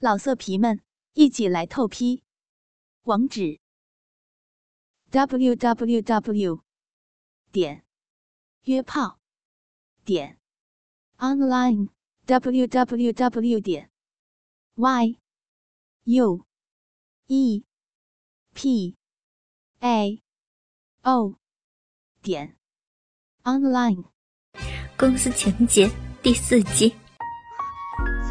老色皮们，一起来透批！网址：w w w 点约炮点 online w w w 点 y u e p a o 点 online。公司情节第四季。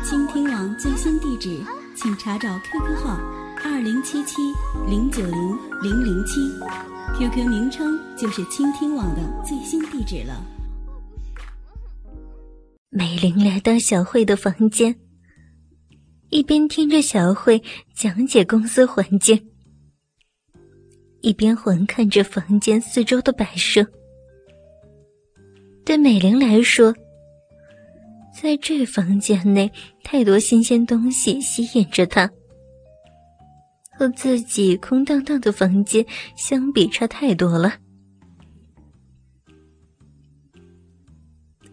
倾听网最新地址，请查找 QQ 号二零七七零九零零零七，QQ 名称就是倾听网的最新地址了。美玲来到小慧的房间，一边听着小慧讲解公司环境，一边环看着房间四周的摆设。对美玲来说，在这房间内，太多新鲜东西吸引着他，和自己空荡荡的房间相比，差太多了。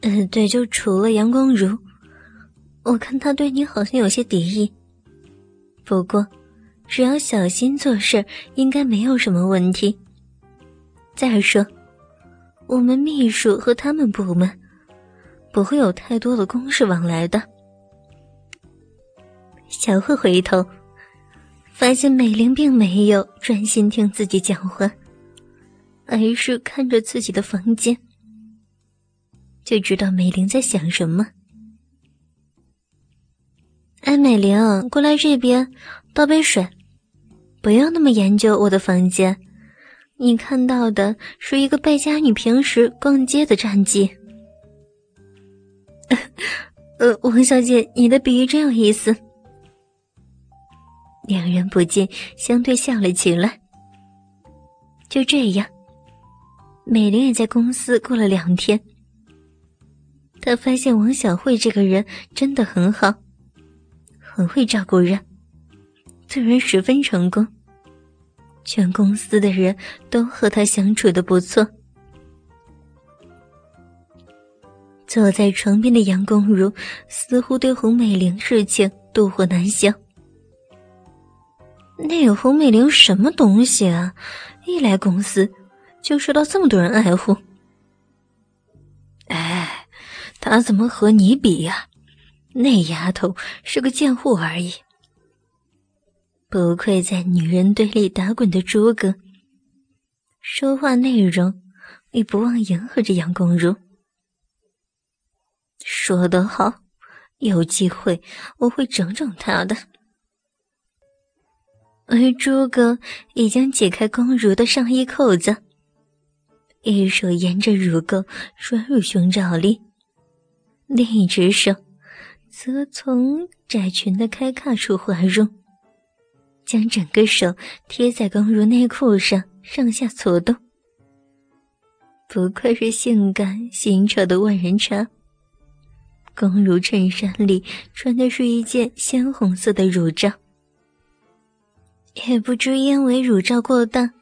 嗯，对，就除了杨光如，我看他对你好像有些敌意。不过，只要小心做事，应该没有什么问题。再说，我们秘书和他们部门。不会有太多的公事往来的。小慧回头，发现美玲并没有专心听自己讲话，而是看着自己的房间，就知道美玲在想什么。哎，美玲，过来这边，倒杯水，不要那么研究我的房间。你看到的是一个败家女平时逛街的战绩。呃，王小姐，你的比喻真有意思。两人不禁相对笑了起来。就这样，美玲也在公司过了两天。她发现王小慧这个人真的很好，很会照顾人，做人十分成功。全公司的人都和她相处的不错。坐在床边的杨公如似乎对洪美玲事情妒火难消。那个洪美玲什么东西啊？一来公司就受到这么多人爱护。哎，她怎么和你比呀？那丫头是个贱货而已。不愧在女人堆里打滚的诸葛，说话内容也不忘迎合着杨公如。说得好，有机会我会整整他的。而诸葛已经解开公如的上衣扣子，一手沿着乳沟钻入胸罩里，另一只手则从窄裙的开胯处滑入，将整个手贴在公如内裤上，上下搓动。不愧是性感新潮的万人茶。公如衬衫里穿的是一件鲜红色的乳罩，也不知因为乳罩过大，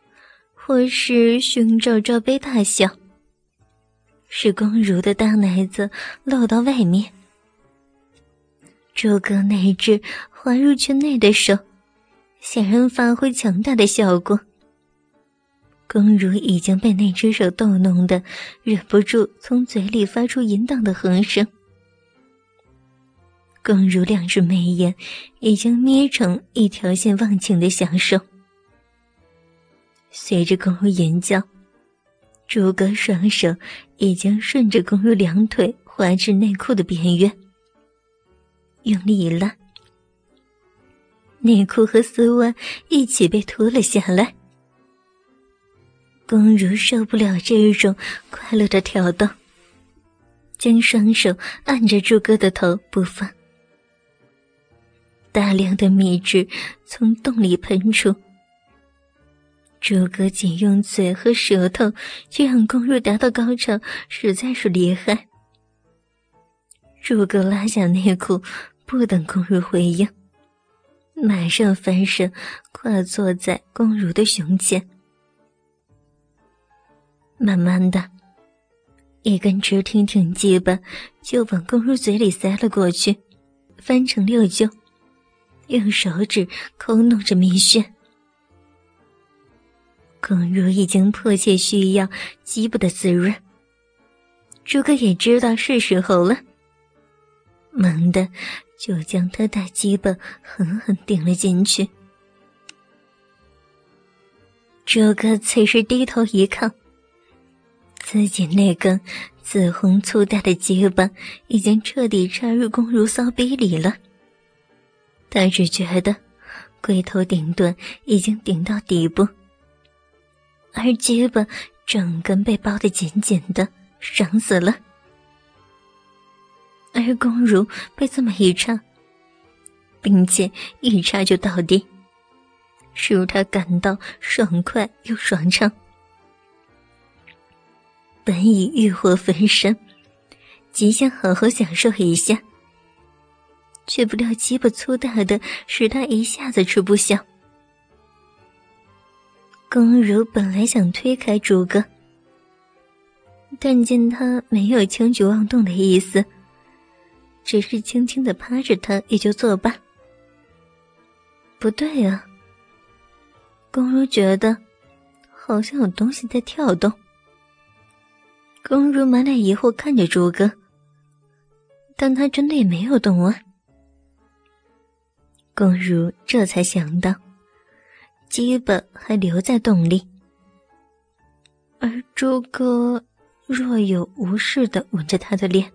或是胸罩罩杯大小，使公如的大奶子露到外面。诸葛那只滑入圈内的手，显然发挥强大的效果。公如已经被那只手逗弄的，忍不住从嘴里发出淫荡的哼声。公如两只眉眼已经眯成一条线，忘情的享受。随着公如吟叫，朱哥双手已经顺着公如两腿滑至内裤的边缘，用力一拉，内裤和丝袜一起被脱了下来。公如受不了这种快乐的挑逗，将双手按着朱哥的头不放。大量的蜜汁从洞里喷出，诸葛仅用嘴和舌头就让公主达到高潮，实在是厉害。诸葛拉下内裤，不等公主回应，马上翻身跨坐在公主的胸前，慢慢的，一根直挺挺鸡巴就往公主嘴里塞了过去，翻成六九。用手指抠弄着蜜穴。公如已经迫切需要鸡巴的滋润，朱哥也知道是时候了，猛地就将他大鸡巴狠狠顶了进去。朱哥此时低头一看，自己那根紫红粗大的鸡巴已经彻底插入公如骚逼里了。他只觉得龟头顶端已经顶到底部，而鸡巴整根被包得紧紧的，爽死了。而公如被这么一插，并且一插就到底，使他感到爽快又爽畅。本已欲火焚身，极想好好享受一下。却不料鸡巴粗大的，使他一下子吃不消。公如本来想推开诸葛，但见他没有轻举妄动的意思，只是轻轻的趴着他，也就作罢。不对啊，公如觉得好像有东西在跳动。公如满脸疑惑看着朱哥，但他真的也没有动啊。公如这才想到，基本还留在洞里，而朱哥若有无事的吻着他的脸。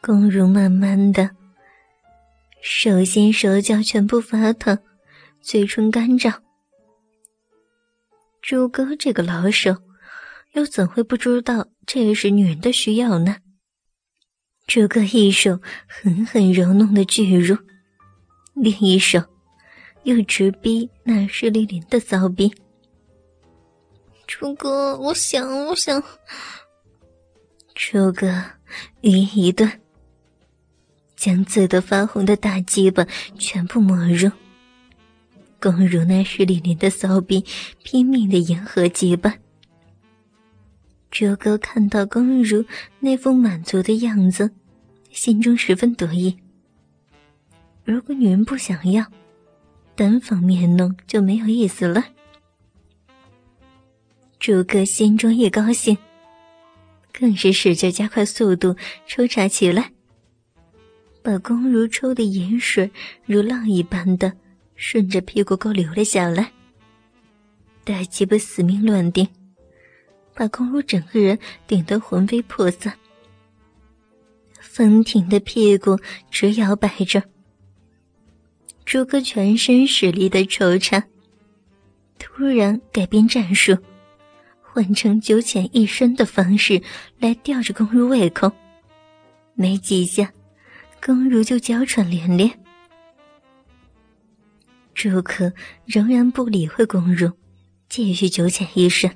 公如慢慢的，手心手脚全部发烫，嘴唇干燥。朱哥这个老手，又怎会不知道这是女人的需要呢？诸葛一手狠狠揉弄的巨乳，另一手又直逼那湿淋淋的骚逼。诸葛，我想，我想。诸葛语音一顿，将自得发红的大鸡巴全部没入，攻入那湿淋淋的骚逼，拼命的迎合鸡巴。诸葛看到公如那副满足的样子。心中十分得意。如果女人不想要，单方面弄就没有意思了。朱哥心中一高兴，更是使劲加快速度抽插起来，把公如抽的盐水如浪一般的顺着屁股沟流了下来。大鸡巴死命乱顶，把公如整个人顶得魂飞魄散。丰挺的屁股直摇摆着，朱哥全身使力的抽插，突然改变战术，换成九浅一深的方式来吊着公如胃口。没几下，公如就娇喘连连。朱可仍然不理会公如，继续九浅一深。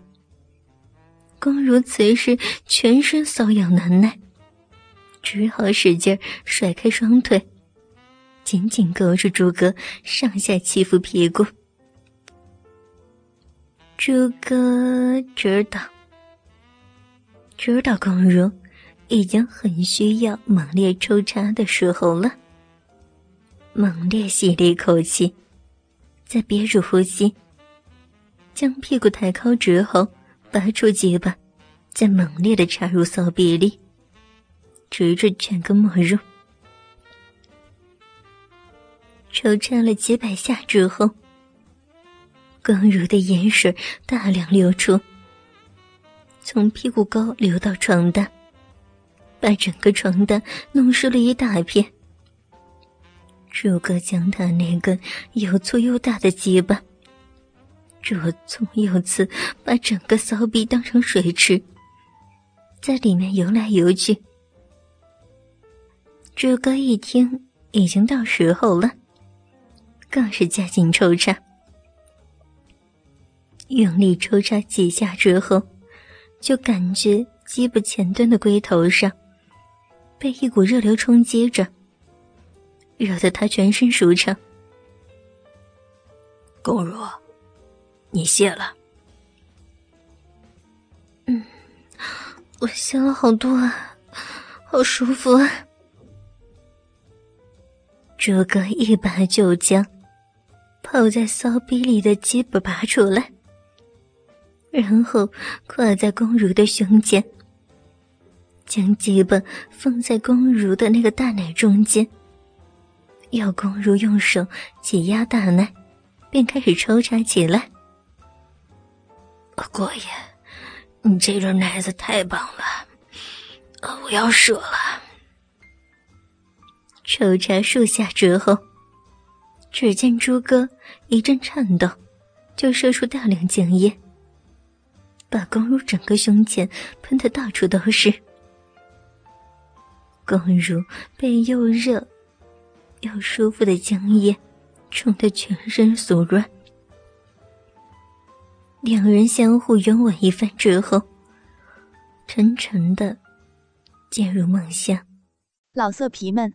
公如此时全身瘙痒难耐。只好使劲甩开双腿，紧紧勾住朱哥，上下欺负屁股。朱哥知道，知道公如已经很需要猛烈抽插的时候了。猛烈吸了一口气，再憋住呼吸，将屁股抬高之后，拔出鸡巴，再猛烈的插入骚逼里。直至整个没入，抽插了几百下之后，刚如的盐水大量流出，从屁股沟流到床单，把整个床单弄湿了一大片。诸葛将他那根又粗又大的鸡巴，左冲右刺，把整个骚逼当成水池，在里面游来游去。诸葛一听，已经到时候了，更是加紧抽插，用力抽插几下之后，就感觉鸡巴前端的龟头上被一股热流冲击着，惹得他全身舒畅。公如，你谢了。嗯，我谢了好多啊，好舒服啊。诸葛一把就将泡在骚逼里的鸡巴拔出来，然后跨在公如的胸前，将鸡巴放在公如的那个大奶中间，要公如用手挤压大奶，便开始抽插起来。过爷，你这轮奶子太棒了，我要射了。抽插数下之后，只见朱哥一阵颤抖，就射出大量精液，把宫如整个胸前喷得到处都是。宫如被又热又舒服的精液冲得全身酥软，两人相互拥吻一番之后，沉沉的进入梦乡。老色皮们。